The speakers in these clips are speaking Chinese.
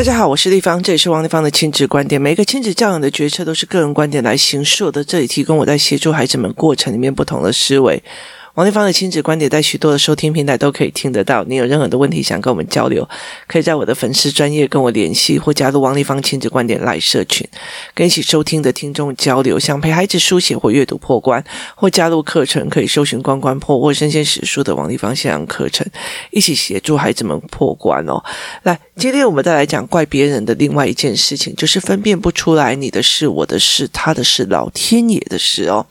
大家好，我是丽芳，这里是王丽芳的亲子观点。每一个亲子教养的决策都是个人观点来形塑的，这里提供我在协助孩子们过程里面不同的思维。王立芳的亲子观点在许多的收听平台都可以听得到。你有任何的问题想跟我们交流，可以在我的粉丝专业跟我联系，或加入王立芳亲子观点 LINE 社群，跟一起收听的听众交流。想陪孩子书写或阅读破关，或加入课程，可以搜寻“关关破”或“身先史书”的王立芳线上课程，一起协助孩子们破关哦。来，今天我们再来讲怪别人的另外一件事情，就是分辨不出来你的事、我的事、他的事、老天爷的事哦。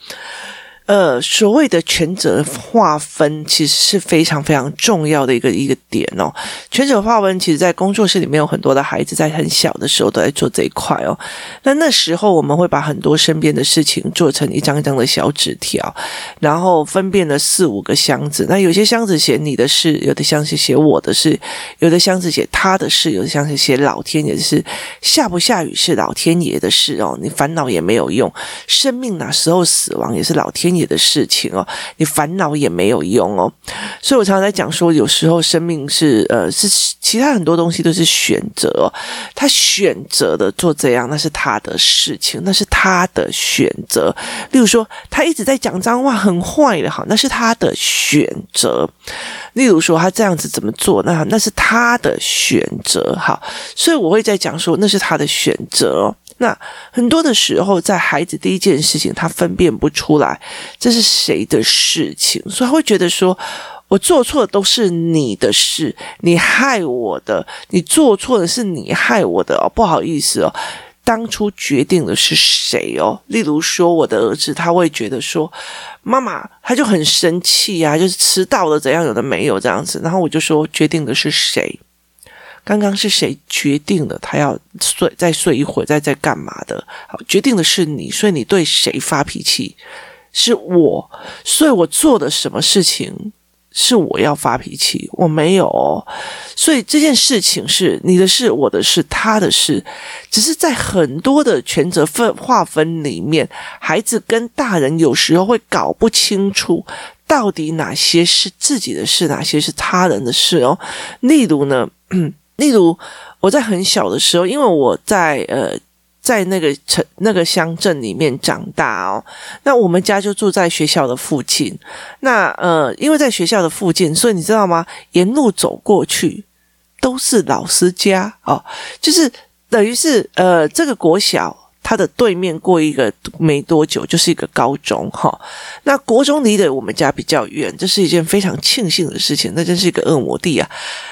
呃，所谓的权责划分，其实是非常非常重要的一个一个点哦。权责划分，其实在工作室里面有很多的孩子在很小的时候都在做这一块哦。那那时候我们会把很多身边的事情做成一张一张的小纸条，然后分辨了四五个箱子。那有些箱子写你的事，有的箱子写我的事，有的箱子写他的事，有的箱子写老天爷的事。下不下雨是老天爷的事哦，你烦恼也没有用。生命哪时候死亡也是老天爷的事情哦，你烦恼也没有用哦，所以我常常在讲说，有时候生命是呃是其他很多东西都是选择哦，他选择的做这样，那是他的事情，那是他的选择。例如说，他一直在讲脏话，很坏的，好，那是他的选择。例如说，他这样子怎么做，那那是他的选择，哈，所以我会在讲说，那是他的选择。那很多的时候，在孩子第一件事情，他分辨不出来这是谁的事情，所以他会觉得说，我做错的都是你的事，你害我的，你做错的是你害我的哦，不好意思哦，当初决定的是谁哦？例如说，我的儿子他会觉得说，妈妈他就很生气啊，就是迟到了怎样，有的没有这样子，然后我就说，决定的是谁？刚刚是谁决定的？他要睡，再睡一会儿，再再干嘛的？好，决定的是你，所以你对谁发脾气？是我，所以我做的什么事情是我要发脾气？我没有，所以这件事情是你的事，我的事，他的事，只是在很多的权责分划分里面，孩子跟大人有时候会搞不清楚，到底哪些是自己的事，哪些是他人的事哦。例如呢，例如，我在很小的时候，因为我在呃，在那个城那个乡镇里面长大哦，那我们家就住在学校的附近。那呃，因为在学校的附近，所以你知道吗？沿路走过去都是老师家哦，就是等于是呃，这个国小。他的对面过一个没多久就是一个高中哈，那国中离得我们家比较远，这是一件非常庆幸的事情，那真是一个恶魔地啊。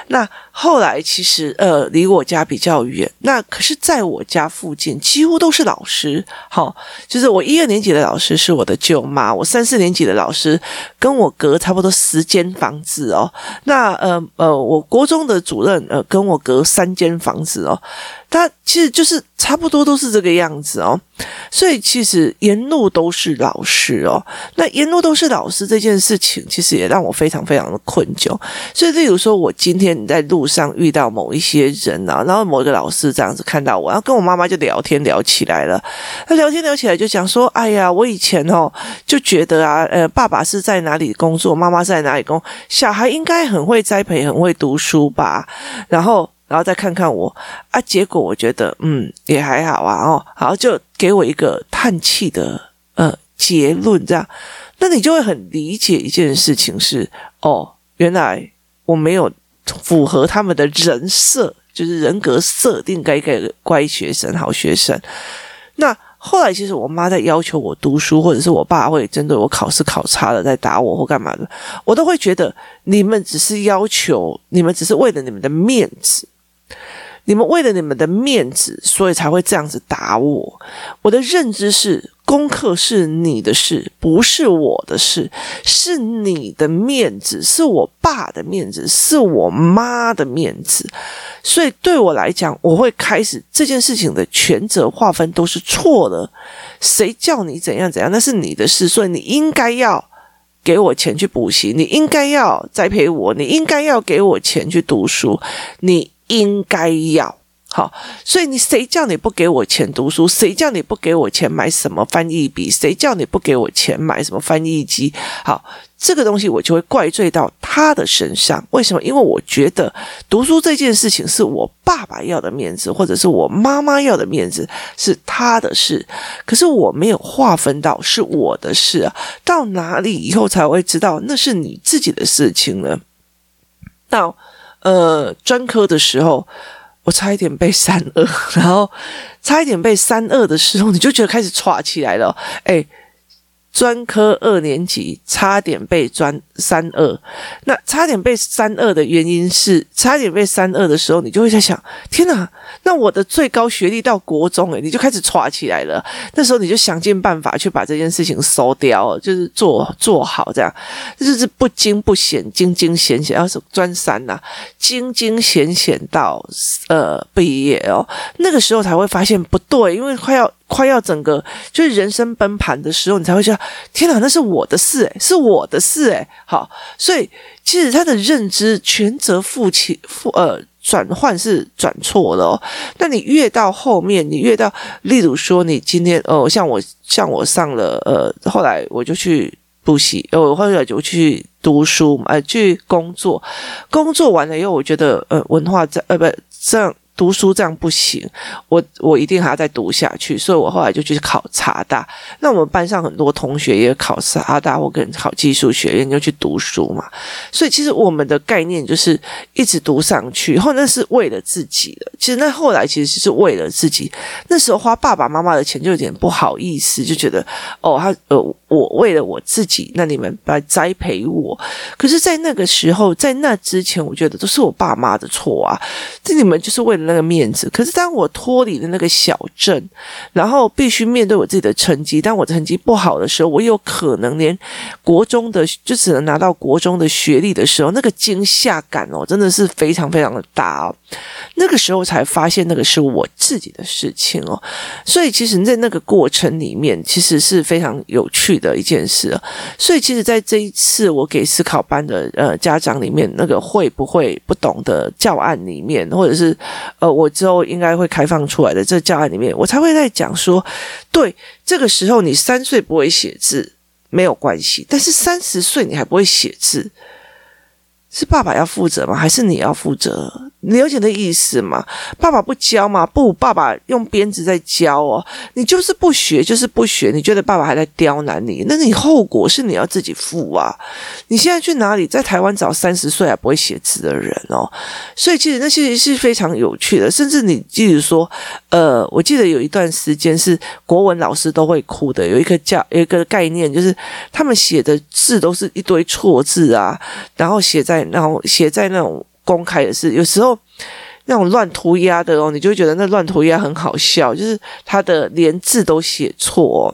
那后来其实呃离我家比较远，那可是在我家附近几乎都是老师，好，就是我一二年级的老师是我的舅妈，我三四年级的老师跟我隔差不多十间房子哦，那呃呃我国中的主任呃跟我隔三间房子哦。他其实就是差不多都是这个样子是哦，所以其实沿路都是老师哦。那沿路都是老师这件事情，其实也让我非常非常的困窘。所以，例如说，我今天在路上遇到某一些人啊，然后某一个老师这样子看到我，然后跟我妈妈就聊天聊起来了。他聊天聊起来就讲说：“哎呀，我以前哦就觉得啊，呃，爸爸是在哪里工作，妈妈在哪里工，小孩应该很会栽培，很会读书吧。”然后。然后再看看我啊，结果我觉得嗯也还好啊哦，好就给我一个叹气的呃结论这样，那你就会很理解一件事情是哦，原来我没有符合他们的人设，就是人格设定该该乖学生、好学生。那后来其实我妈在要求我读书，或者是我爸会针对我考试考差了在打我或干嘛的，我都会觉得你们只是要求，你们只是为了你们的面子。你们为了你们的面子，所以才会这样子打我。我的认知是，功课是你的事，不是我的事。是你的面子，是我爸的面子，是我妈的面子。所以对我来讲，我会开始这件事情的权责划分都是错的。谁叫你怎样怎样，那是你的事。所以你应该要给我钱去补习，你应该要栽培我，你应该要给我钱去读书，你。应该要好，所以你谁叫你不给我钱读书？谁叫你不给我钱买什么翻译笔？谁叫你不给我钱买什么翻译机？好，这个东西我就会怪罪到他的身上。为什么？因为我觉得读书这件事情是我爸爸要的面子，或者是我妈妈要的面子，是他的事。可是我没有划分到是我的事啊，到哪里以后才会知道那是你自己的事情呢？到呃专科的时候。我差一点被三二，然后差一点被三二的时候，你就觉得开始歘起来了，诶专科二年级差点被专三二，那差点被三二的原因是，差点被三二的时候，你就会在想：天哪，那我的最高学历到国中，诶你就开始唰起来了。那时候你就想尽办法去把这件事情收掉，就是做做好这样，就是不惊不险，惊惊险险，要是专三呐，惊惊险险到呃毕业哦，那个时候才会发现不对，因为快要。快要整个就是人生崩盘的时候，你才会觉得天哪，那是我的事诶，是我的事诶。好，所以其实他的认知全责负起负呃转换是转错了哦。那你越到后面，你越到，例如说你今天哦，像我像我上了呃，后来我就去补习，呃，后来就去读书，呃，去工作，工作完了以后，我觉得呃，文化在呃不这样。读书这样不行，我我一定还要再读下去，所以我后来就去考茶大。那我们班上很多同学也考茶大，或跟考技术学院就去读书嘛。所以其实我们的概念就是一直读上去，后那是为了自己的。其实那后来其实是为了自己。那时候花爸爸妈妈的钱就有点不好意思，就觉得哦，他呃。我为了我自己，那你们来栽培我。可是，在那个时候，在那之前，我觉得都是我爸妈的错啊。这你们就是为了那个面子。可是，当我脱离了那个小镇，然后必须面对我自己的成绩，当我成绩不好的时候，我有可能连国中的就只能拿到国中的学历的时候，那个惊吓感哦，真的是非常非常的大哦。那个时候才发现，那个是我自己的事情哦。所以，其实，在那个过程里面，其实是非常有趣的一件事，所以其实，在这一次我给思考班的呃家长里面，那个会不会不懂的教案里面，或者是呃我之后应该会开放出来的这教案里面，我才会在讲说，对，这个时候你三岁不会写字没有关系，但是三十岁你还不会写字，是爸爸要负责吗？还是你要负责？你了解的意思吗？爸爸不教吗？不，爸爸用鞭子在教哦。你就是不学，就是不学。你觉得爸爸还在刁难你，那你后果是你要自己负啊。你现在去哪里？在台湾找三十岁还不会写字的人哦。所以其实那些是非常有趣的。甚至你记得说，呃，我记得有一段时间是国文老师都会哭的。有一个叫有一个概念，就是他们写的字都是一堆错字啊，然后写在然后写在那种。公开的事，有时候那种乱涂鸦的哦，你就会觉得那乱涂鸦很好笑，就是他的连字都写错哦，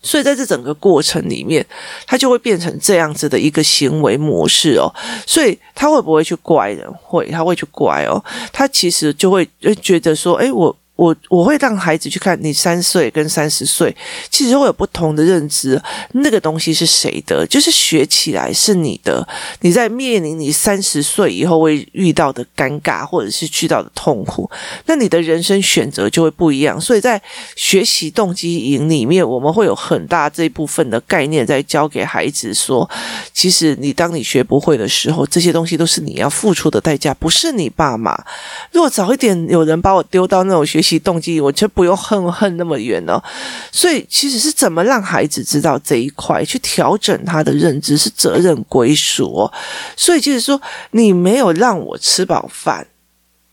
所以在这整个过程里面，他就会变成这样子的一个行为模式哦，所以他会不会去怪人？会，他会去怪哦，他其实就会觉得说，诶，我。我我会让孩子去看你三岁跟三十岁，其实会有不同的认知。那个东西是谁的？就是学起来是你的。你在面临你三十岁以后会遇到的尴尬，或者是遇到的痛苦，那你的人生选择就会不一样。所以在学习动机营里面，我们会有很大这一部分的概念在教给孩子说，其实你当你学不会的时候，这些东西都是你要付出的代价，不是你爸妈。如果早一点有人把我丢到那种学其动机，我就不用恨恨那么远了。所以，其实是怎么让孩子知道这一块，去调整他的认知，是责任归属。所以，就是说，你没有让我吃饱饭，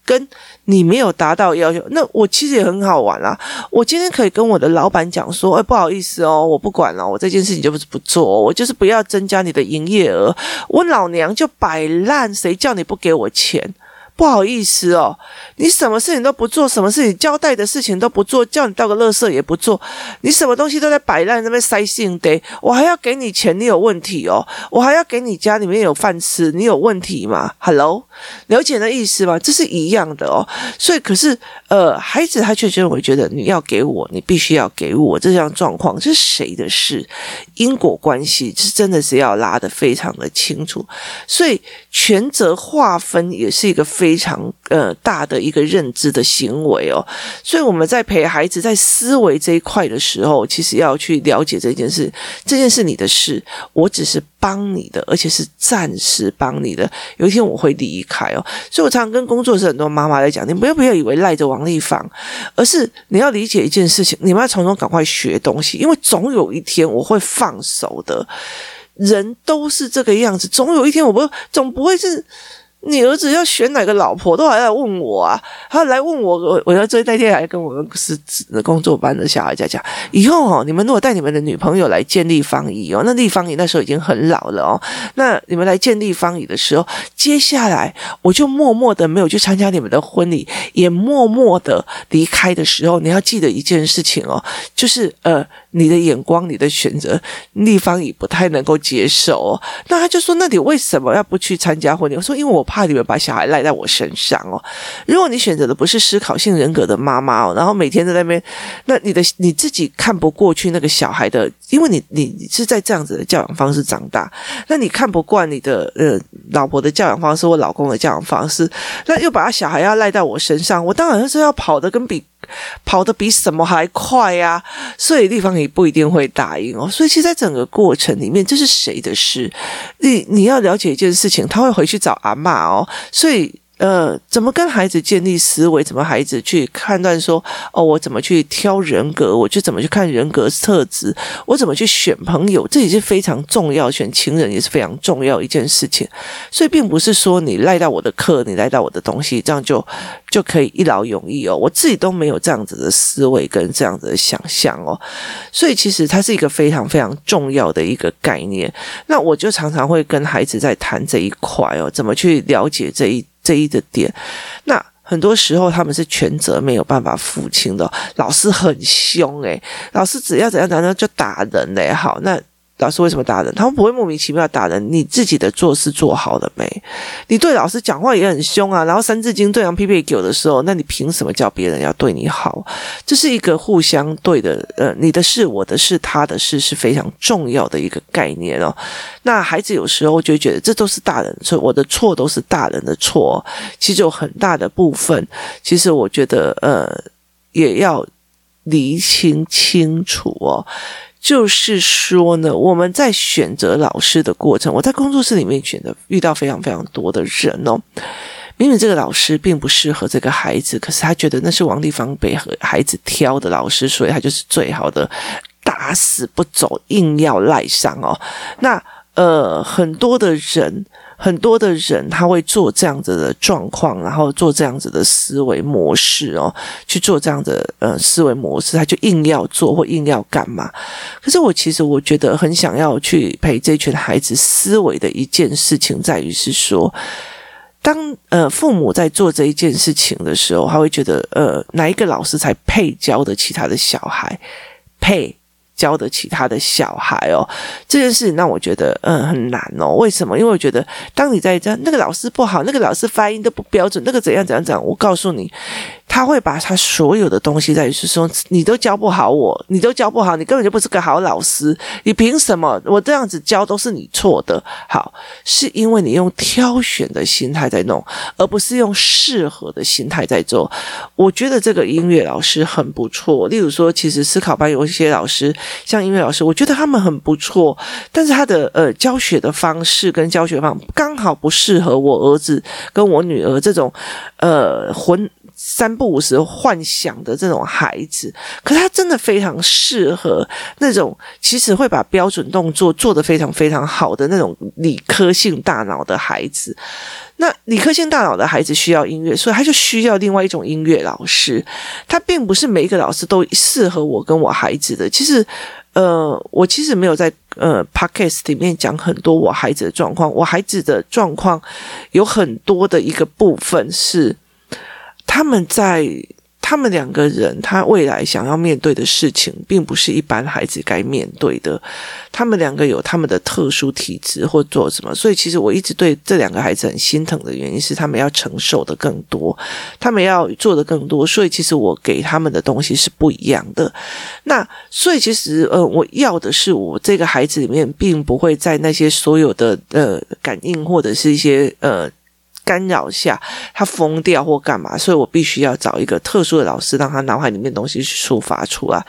跟你没有达到要求，那我其实也很好玩啊。我今天可以跟我的老板讲说：“哎，不好意思哦，我不管了，我这件事情就是不做，我就是不要增加你的营业额。我老娘就摆烂，谁叫你不给我钱？”不好意思哦，你什么事情都不做，什么事情交代的事情都不做，叫你倒个垃圾也不做，你什么东西都在摆烂，那边塞性得，我还要给你钱，你有问题哦，我还要给你家里面有饭吃，你有问题吗？Hello，了解那意思吗？这是一样的哦，所以可是呃，孩子他确实会觉得你要给我，你必须要给我，这样状况这是谁的事？因果关系是真的是要拉得非常的清楚，所以权责划分也是一个非。非常呃大的一个认知的行为哦。所以我们在陪孩子在思维这一块的时候，其实要去了解这件事，这件事你的事，我只是帮你的，而且是暂时帮你的。有一天我会离开哦。所以我常常跟工作室很多妈妈在讲，你不要不要以为赖着王丽芳，而是你要理解一件事情，你们要从中赶快学东西，因为总有一天我会放手的。人都是这个样子，总有一天我不总不会是。你儿子要选哪个老婆，都还来问我啊！他来问我，我我要追那天还跟我们是工作班的小孩在讲，以后哦，你们如果带你们的女朋友来见立方姨哦，那立方姨那时候已经很老了哦。那你们来见立方姨的时候，接下来我就默默的没有去参加你们的婚礼，也默默的离开的时候，你要记得一件事情哦，就是呃，你的眼光、你的选择，立方姨不太能够接受哦。那他就说，那你为什么要不去参加婚礼？我说，因为我。怕你们把小孩赖在我身上哦。如果你选择的不是思考性人格的妈妈哦，然后每天在那边，那你的你自己看不过去那个小孩的，因为你你是在这样子的教养方式长大，那你看不惯你的呃老婆的教养方式或老公的教养方式，那又把小孩要赖在我身上，我当然是要跑的跟比跑得比什么还快，啊，所以地方也不一定会答应哦。所以其实，在整个过程里面，这是谁的事？你你要了解一件事情，他会回去找阿嬷哦，所以。呃，怎么跟孩子建立思维？怎么孩子去判断说，哦，我怎么去挑人格？我就怎么去看人格特质？我怎么去选朋友？这也是非常重要，选情人也是非常重要一件事情。所以，并不是说你赖到我的课，你赖到我的东西，这样就就可以一劳永逸哦。我自己都没有这样子的思维跟这样子的想象哦。所以，其实它是一个非常非常重要的一个概念。那我就常常会跟孩子在谈这一块哦，怎么去了解这一。这一个点，那很多时候他们是全责没有办法付清的，老师很凶诶，老师只要怎样怎样就打人嘞，好那。老师为什么打人？他们不会莫名其妙打人。你自己的做事做好了没？你对老师讲话也很凶啊。然后三字经对上屁屁狗的时候，那你凭什么叫别人要对你好？这是一个互相对的，呃，你的事、我的事、他的事是非常重要的一个概念哦。那孩子有时候就会觉得这都是大人所以，我的错都是大人的错。其实有很大的部分，其实我觉得呃，也要厘清清楚哦。就是说呢，我们在选择老师的过程，我在工作室里面选择遇到非常非常多的人哦。明明这个老师并不适合这个孩子，可是他觉得那是王立芳被和孩子挑的老师，所以他就是最好的，打死不走，硬要赖上哦。那呃，很多的人。很多的人他会做这样子的状况，然后做这样子的思维模式哦，去做这样的呃思维模式，他就硬要做或硬要干嘛。可是我其实我觉得很想要去陪这群孩子思维的一件事情，在于是说，当呃父母在做这一件事情的时候，他会觉得呃哪一个老师才配教得起他的小孩，配。教得起他的小孩哦，这件事让我觉得嗯很难哦。为什么？因为我觉得当你在这那个老师不好，那个老师发音都不标准，那个怎样怎样怎样，我告诉你。他会把他所有的东西在于是说，你都教不好我，你都教不好，你根本就不是个好老师，你凭什么我这样子教都是你错的？好，是因为你用挑选的心态在弄，而不是用适合的心态在做。我觉得这个音乐老师很不错。例如说，其实思考班有一些老师，像音乐老师，我觉得他们很不错，但是他的呃教学的方式跟教学方刚好不适合我儿子跟我女儿这种呃混。三不五时幻想的这种孩子，可是他真的非常适合那种其实会把标准动作做得非常非常好的那种理科性大脑的孩子。那理科性大脑的孩子需要音乐，所以他就需要另外一种音乐老师。他并不是每一个老师都适合我跟我孩子的。其实，呃，我其实没有在呃 podcast 里面讲很多我孩子的状况。我孩子的状况有很多的一个部分是。他们在他们两个人，他未来想要面对的事情，并不是一般孩子该面对的。他们两个有他们的特殊体质或做什么，所以其实我一直对这两个孩子很心疼的原因是，他们要承受的更多，他们要做的更多，所以其实我给他们的东西是不一样的。那所以其实呃，我要的是我这个孩子里面，并不会在那些所有的呃感应或者是一些呃。干扰下，他疯掉或干嘛，所以我必须要找一个特殊的老师，让他脑海里面的东西去抒发出来。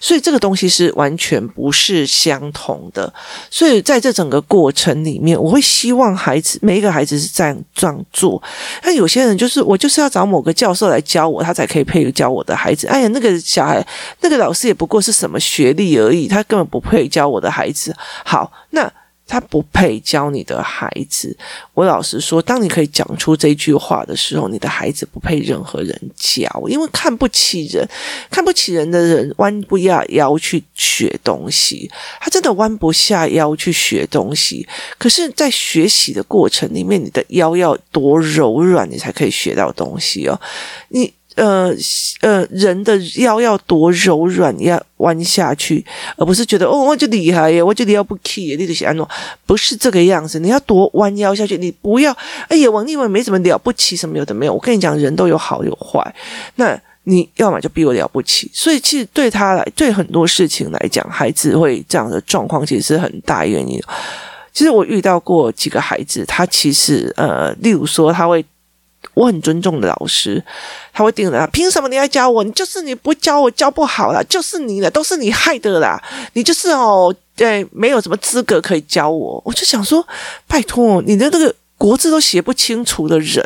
所以这个东西是完全不是相同的。所以在这整个过程里面，我会希望孩子每一个孩子是这样这样做。那有些人就是我就是要找某个教授来教我，他才可以配教我的孩子。哎呀，那个小孩那个老师也不过是什么学历而已，他根本不配教我的孩子。好，那。他不配教你的孩子。我老实说，当你可以讲出这句话的时候，你的孩子不配任何人教，因为看不起人，看不起人的人弯不下腰去学东西，他真的弯不下腰去学东西。可是，在学习的过程里面，你的腰要多柔软，你才可以学到东西哦。你。呃呃，人的腰要多柔软，要弯下去，而不是觉得哦，我就厉害耶，我就腰不起耶，你就写安诺，不是这个样子。你要多弯腰下去，你不要哎呀，王立文没什么了不起，什么有的没有。我跟你讲，人都有好有坏，那你要么就比我了不起。所以其实对他来，对很多事情来讲，孩子会这样的状况，其实是很大原因。其实我遇到过几个孩子，他其实呃，例如说他会。我很尊重的老师，他会盯着他，凭什么你要教我？你就是你不教我教不好啦，就是你的，都是你害的啦！你就是哦，对，没有什么资格可以教我。我就想说，拜托，你的那个国字都写不清楚的人，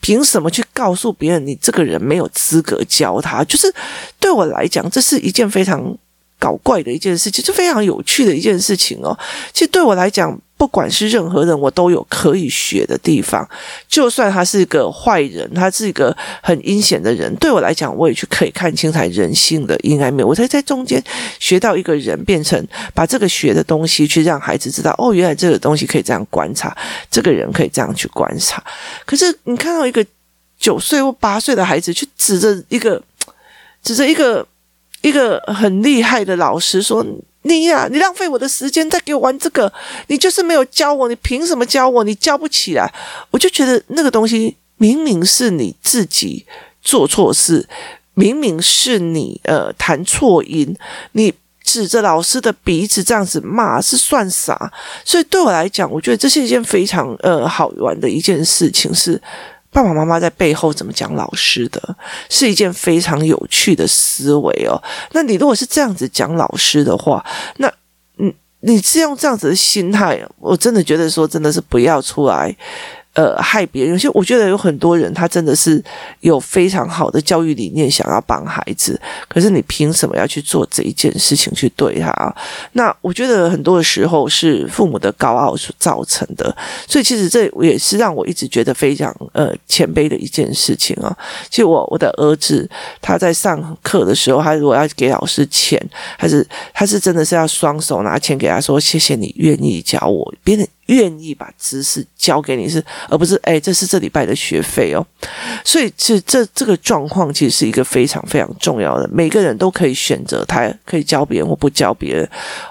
凭什么去告诉别人你这个人没有资格教他？就是对我来讲，这是一件非常搞怪的一件事情，是非常有趣的一件事情哦。其实对我来讲。不管是任何人，我都有可以学的地方。就算他是一个坏人，他是一个很阴险的人，对我来讲，我也去可以看清他人性的阴暗面。我才在中间学到一个人，变成把这个学的东西去让孩子知道，哦，原来这个东西可以这样观察，这个人可以这样去观察。可是你看到一个九岁或八岁的孩子，去指着一个指着一个一个很厉害的老师说。你呀、你浪费我的时间，再给我玩这个，你就是没有教我，你凭什么教我？你教不起来，我就觉得那个东西明明是你自己做错事，明明是你呃弹错音，你指着老师的鼻子这样子骂是算啥？所以对我来讲，我觉得这是一件非常呃好玩的一件事情是。爸爸妈妈在背后怎么讲老师的，是一件非常有趣的思维哦。那你如果是这样子讲老师的话，那嗯，你是用这样子的心态，我真的觉得说，真的是不要出来。呃，害别人，有些我觉得有很多人，他真的是有非常好的教育理念，想要帮孩子，可是你凭什么要去做这一件事情去对他？那我觉得很多的时候是父母的高傲所造成的，所以其实这也是让我一直觉得非常呃谦卑的一件事情啊。其实我我的儿子他在上课的时候，他如果要给老师钱，还是他是真的是要双手拿钱给他说谢谢你愿意教我，别人。愿意把知识教给你是，而不是哎，这是这礼拜的学费哦。所以这这这个状况其实是一个非常非常重要的。每个人都可以选择，他可以教别人或不教别人。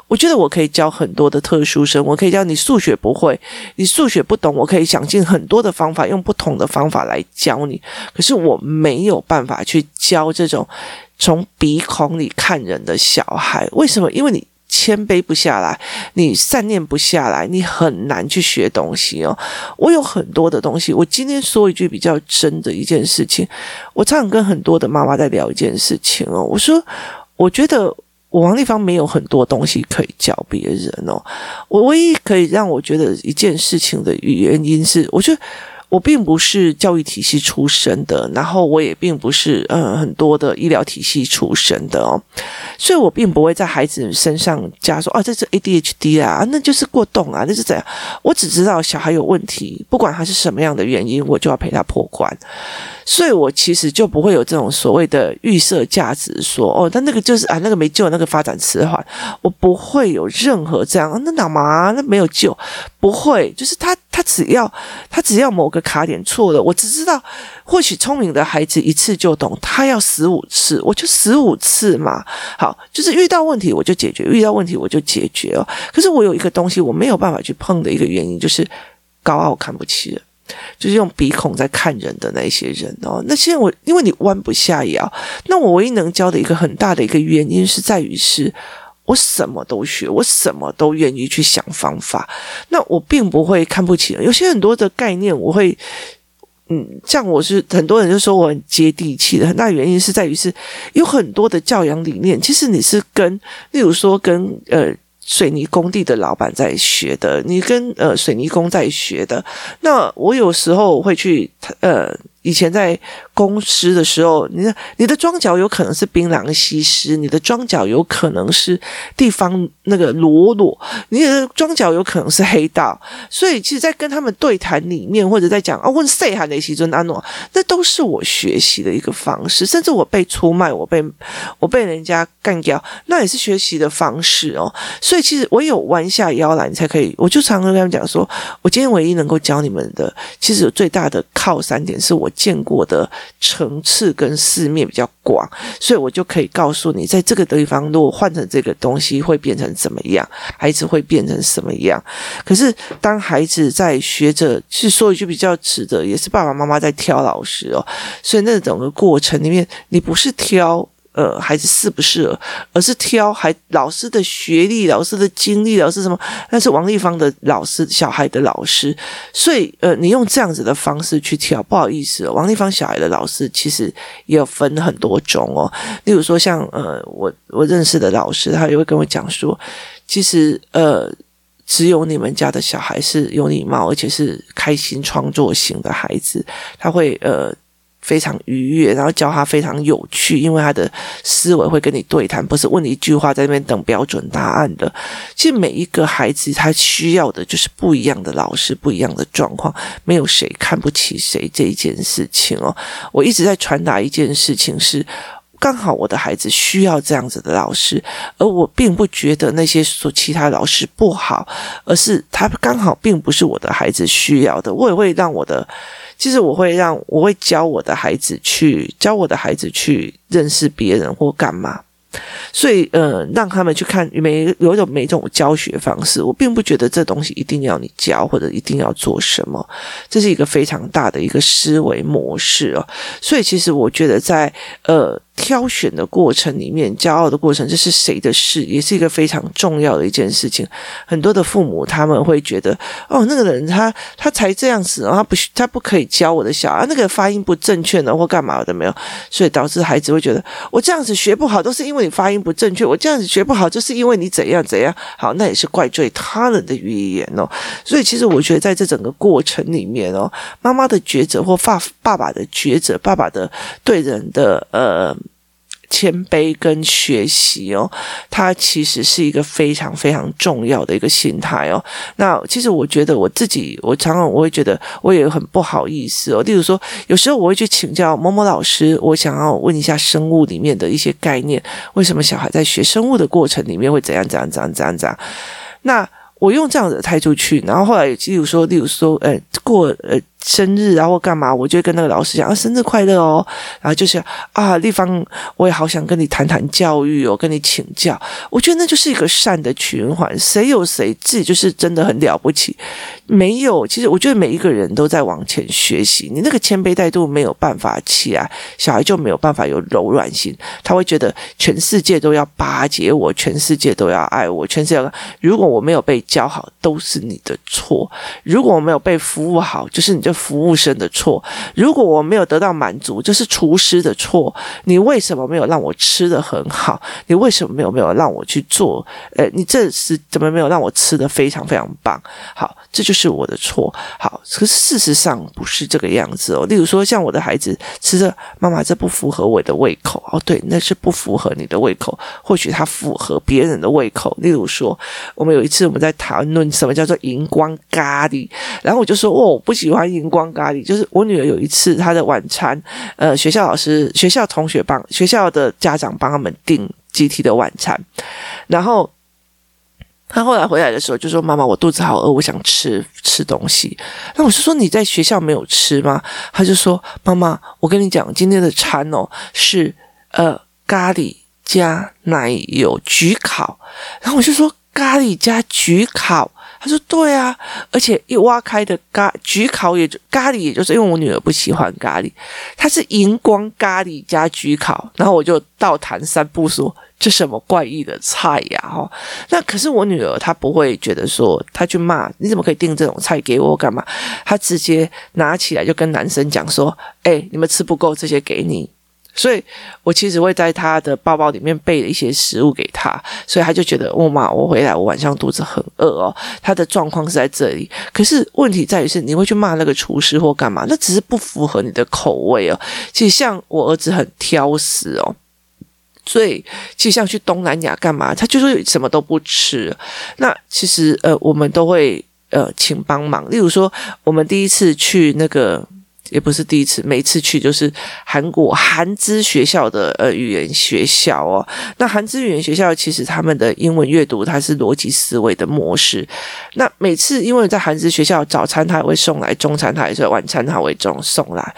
我觉得我可以教很多的特殊生，我可以教你数学不会，你数学不懂，我可以想尽很多的方法，用不同的方法来教你。可是我没有办法去教这种从鼻孔里看人的小孩。为什么？因为你。谦卑不下来，你善念不下来，你很难去学东西哦。我有很多的东西，我今天说一句比较真的一件事情。我常常跟很多的妈妈在聊一件事情哦。我说，我觉得我王丽芳没有很多东西可以教别人哦。我唯一可以让我觉得一件事情的原因是，我觉得。我并不是教育体系出身的，然后我也并不是呃很多的医疗体系出身的哦，所以我并不会在孩子身上加说哦，这是 ADHD 啊，那就是过动啊，那是怎样？我只知道小孩有问题，不管他是什么样的原因，我就要陪他破关。所以我其实就不会有这种所谓的预设价值，说哦，他那个就是啊，那个没救，那个发展迟缓，我不会有任何这样，那干嘛？那没有救，不会，就是他他只要他只要某个卡点错了，我只知道，或许聪明的孩子一次就懂，他要十五次，我就十五次嘛。好，就是遇到问题我就解决，遇到问题我就解决哦。可是我有一个东西我没有办法去碰的一个原因，就是高傲看不起人。就是用鼻孔在看人的那些人哦，那现在我因为你弯不下腰，那我唯一能教的一个很大的一个原因是在于是，我什么都学，我什么都愿意去想方法，那我并不会看不起人。有些很多的概念，我会嗯，像我是很多人就说我很接地气的，很大原因是在于是有很多的教养理念，其实你是跟，例如说跟呃水泥工地的老板在学的，你跟呃水泥工在学的，那我有时候会去呃。以前在公司的时候，你的你的装脚有可能是槟榔西施，你的装脚有可能是地方那个喽啰，你的装脚有可能是黑道。所以，其实，在跟他们对谈里面，或者在讲啊，问谁喊哪些尊阿诺，那都是我学习的一个方式。甚至我被出卖，我被我被人家干掉，那也是学习的方式哦。所以，其实我有弯下腰来，你才可以。我就常常跟他们讲说，我今天唯一能够教你们的，其实有最大的靠山点是我。见过的层次跟世面比较广，所以我就可以告诉你，在这个地方如果换成这个东西会变成怎么样，孩子会变成什么样。可是当孩子在学着，去说一句比较直的，也是爸爸妈妈在挑老师哦，所以那整个过程里面，你不是挑。呃，孩子适不适合，而是挑孩老师的学历、老师的经历、老师什么？那是王丽芳的老师，小孩的老师。所以，呃，你用这样子的方式去挑，不好意思，王丽芳小孩的老师其实也有分很多种哦。例如说，像呃，我我认识的老师，他也会跟我讲说，其实呃，只有你们家的小孩是有礼貌，而且是开心创作型的孩子，他会呃。非常愉悦，然后教他非常有趣，因为他的思维会跟你对谈，不是问你一句话在那边等标准答案的。其实每一个孩子他需要的就是不一样的老师，不一样的状况，没有谁看不起谁这一件事情哦。我一直在传达一件事情是，刚好我的孩子需要这样子的老师，而我并不觉得那些说其他老师不好，而是他刚好并不是我的孩子需要的。我也会让我的。其实我会让我会教我的孩子去教我的孩子去认识别人或干嘛，所以呃，让他们去看每有一种每一种教学方式，我并不觉得这东西一定要你教或者一定要做什么，这是一个非常大的一个思维模式哦。所以其实我觉得在呃。挑选的过程里面，骄傲的过程，这是谁的事，也是一个非常重要的一件事情。很多的父母他们会觉得，哦，那个人他他才这样子，然后他不他不可以教我的小孩，那个发音不正确呢或干嘛的没有，所以导致孩子会觉得，我这样子学不好，都是因为你发音不正确，我这样子学不好，就是因为你怎样怎样。好，那也是怪罪他人的语言哦。所以其实我觉得在这整个过程里面哦，妈妈的抉择或爸爸爸的抉择，爸爸的对人的呃。谦卑跟学习哦，它其实是一个非常非常重要的一个心态哦。那其实我觉得我自己，我常常我会觉得我也很不好意思哦。例如说，有时候我会去请教某某老师，我想要问一下生物里面的一些概念，为什么小孩在学生物的过程里面会怎样怎样怎样怎样怎样？那我用这样的态度去，然后后来，例如说，例如说，呃，过呃。生日然后干嘛？我就会跟那个老师讲啊，生日快乐哦。然后就是啊，丽芳，我也好想跟你谈谈教育哦，跟你请教。我觉得那就是一个善的循环。谁有谁自己就是真的很了不起？没有，其实我觉得每一个人都在往前学习。你那个谦卑态度没有办法起来，小孩就没有办法有柔软性。他会觉得全世界都要巴结我，全世界都要爱我，全世界。如果我没有被教好，都是你的错。如果我没有被服务好，就是你就。服务生的错，如果我没有得到满足，这是厨师的错。你为什么没有让我吃得很好？你为什么没有没有让我去做？呃，你这是怎么没有让我吃得非常非常棒？好，这就是我的错。好，可是事实上不是这个样子哦。例如说，像我的孩子吃着妈妈，这不符合我的胃口。哦，对，那是不符合你的胃口。或许它符合别人的胃口。例如说，我们有一次我们在谈论什么叫做荧光咖喱，然后我就说，哦，我不喜欢荧。光咖喱就是我女儿有一次她的晚餐，呃，学校老师、学校同学帮学校的家长帮他们订集体的晚餐，然后她后来回来的时候就说：“妈妈，我肚子好饿，我想吃吃东西。”那我是说：“你在学校没有吃吗？”她就说：“妈妈，我跟你讲，今天的餐哦是呃咖喱加奶油焗烤。”然后我就说：“咖喱加焗烤。”说：“对啊，而且一挖开的咖焗烤也就咖喱，也就是因为我女儿不喜欢咖喱，它是荧光咖喱加焗烤。然后我就倒谈三步说：这什么怪异的菜呀？哈，那可是我女儿她不会觉得说，她去骂你怎么可以订这种菜给我干嘛？她直接拿起来就跟男生讲说：“哎，你们吃不够，这些给你。”所以，我其实会在他的包包里面备了一些食物给他，所以他就觉得，哦妈，我回来，我晚上肚子很饿哦。他的状况是在这里，可是问题在于是，你会去骂那个厨师或干嘛？那只是不符合你的口味哦。其实像我儿子很挑食哦，所以其实像去东南亚干嘛，他就说什么都不吃。那其实呃，我们都会呃请帮忙，例如说，我们第一次去那个。也不是第一次，每次去就是韩国韩资学校的呃语言学校哦。那韩资语言学校其实他们的英文阅读它是逻辑思维的模式。那每次因为在韩资学校，早餐他也会送来，中餐他也是，晚餐他会这种送来。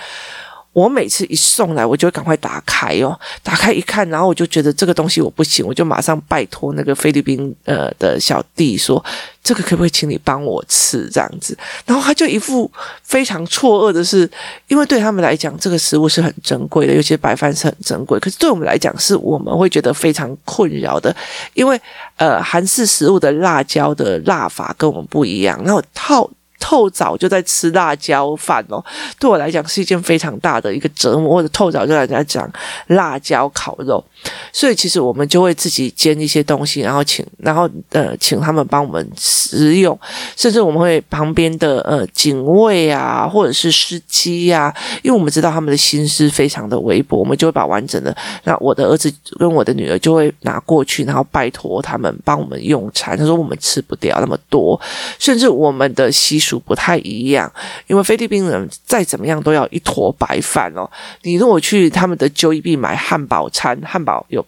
我每次一送来，我就赶快打开哦，打开一看，然后我就觉得这个东西我不行，我就马上拜托那个菲律宾呃的小弟说，这个可不可以请你帮我吃这样子？然后他就一副非常错愕的是，因为对他们来讲，这个食物是很珍贵的，有些白饭是很珍贵，可是对我们来讲，是我们会觉得非常困扰的，因为呃韩式食物的辣椒的辣法跟我们不一样，然后套。透早就在吃辣椒饭哦，对我来讲是一件非常大的一个折磨。或者透早就在人家讲辣椒烤肉，所以其实我们就会自己煎一些东西，然后请，然后呃，请他们帮我们食用，甚至我们会旁边的呃警卫啊，或者是司机呀，因为我们知道他们的心思非常的微薄，我们就会把完整的，那我的儿子跟我的女儿就会拿过去，然后拜托他们帮我们用餐。他说我们吃不掉那么多，甚至我们的习俗。不太一样，因为菲律宾人再怎么样都要一坨白饭哦。你如果去他们的 j o 买汉堡餐，汉堡有。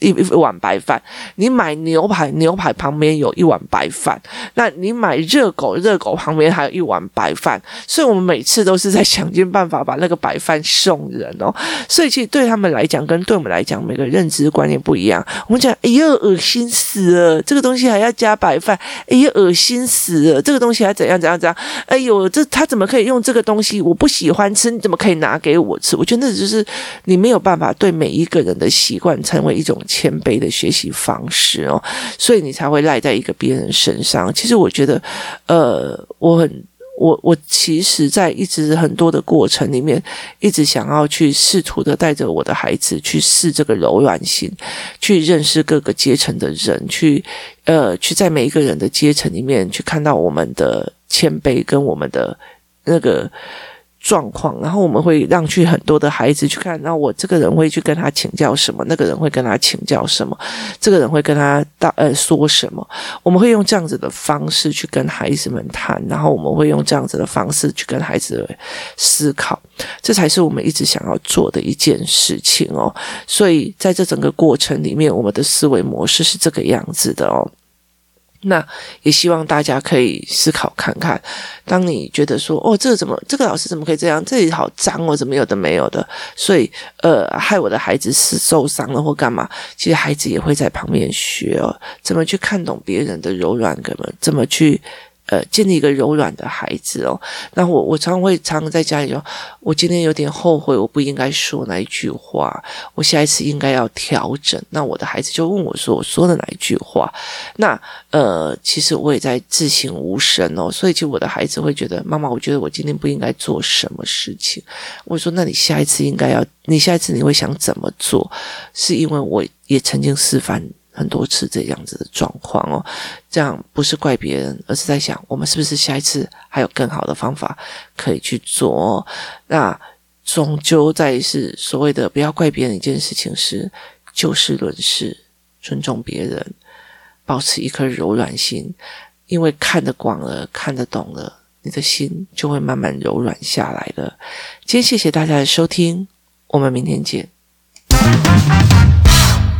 一一碗白饭，你买牛排，牛排旁边有一碗白饭。那你买热狗，热狗旁边还有一碗白饭。所以我们每次都是在想尽办法把那个白饭送人哦。所以其实对他们来讲，跟对我们来讲，每个认知观念不一样。我们讲，哎呦，恶心死了，这个东西还要加白饭，哎呦，恶心死了，这个东西还怎样怎样怎样？哎呦，这他怎么可以用这个东西？我不喜欢吃，你怎么可以拿给我吃？我觉得那就是你没有办法对每一个人的习惯成为一种。谦卑的学习方式哦，所以你才会赖在一个别人身上。其实我觉得，呃，我很我我其实，在一直很多的过程里面，一直想要去试图的带着我的孩子去试这个柔软性，去认识各个阶层的人，去呃，去在每一个人的阶层里面去看到我们的谦卑跟我们的那个。状况，然后我们会让去很多的孩子去看，然后我这个人会去跟他请教什么，那个人会跟他请教什么，这个人会跟他大呃说什么，我们会用这样子的方式去跟孩子们谈，然后我们会用这样子的方式去跟孩子思考，这才是我们一直想要做的一件事情哦。所以在这整个过程里面，我们的思维模式是这个样子的哦。那也希望大家可以思考看看，当你觉得说哦，这个怎么，这个老师怎么可以这样？这里好脏哦，怎么有的没有的？所以呃，害我的孩子是受伤了或干嘛？其实孩子也会在旁边学哦，怎么去看懂别人的柔软，怎么怎么去。呃，建立一个柔软的孩子哦。那我我常常会常常在家里说，我今天有点后悔，我不应该说那一句话，我下一次应该要调整。那我的孩子就问我说，我说的哪一句话？那呃，其实我也在自省无神哦。所以，其实我的孩子会觉得，妈妈，我觉得我今天不应该做什么事情。我说，那你下一次应该要，你下一次你会想怎么做？是因为我也曾经示范。很多次这样子的状况哦，这样不是怪别人，而是在想我们是不是下一次还有更好的方法可以去做。那终究在是所谓的不要怪别人一件事情是就事论事，尊重别人，保持一颗柔软心，因为看得广了，看得懂了，你的心就会慢慢柔软下来了。今天谢谢大家的收听，我们明天见。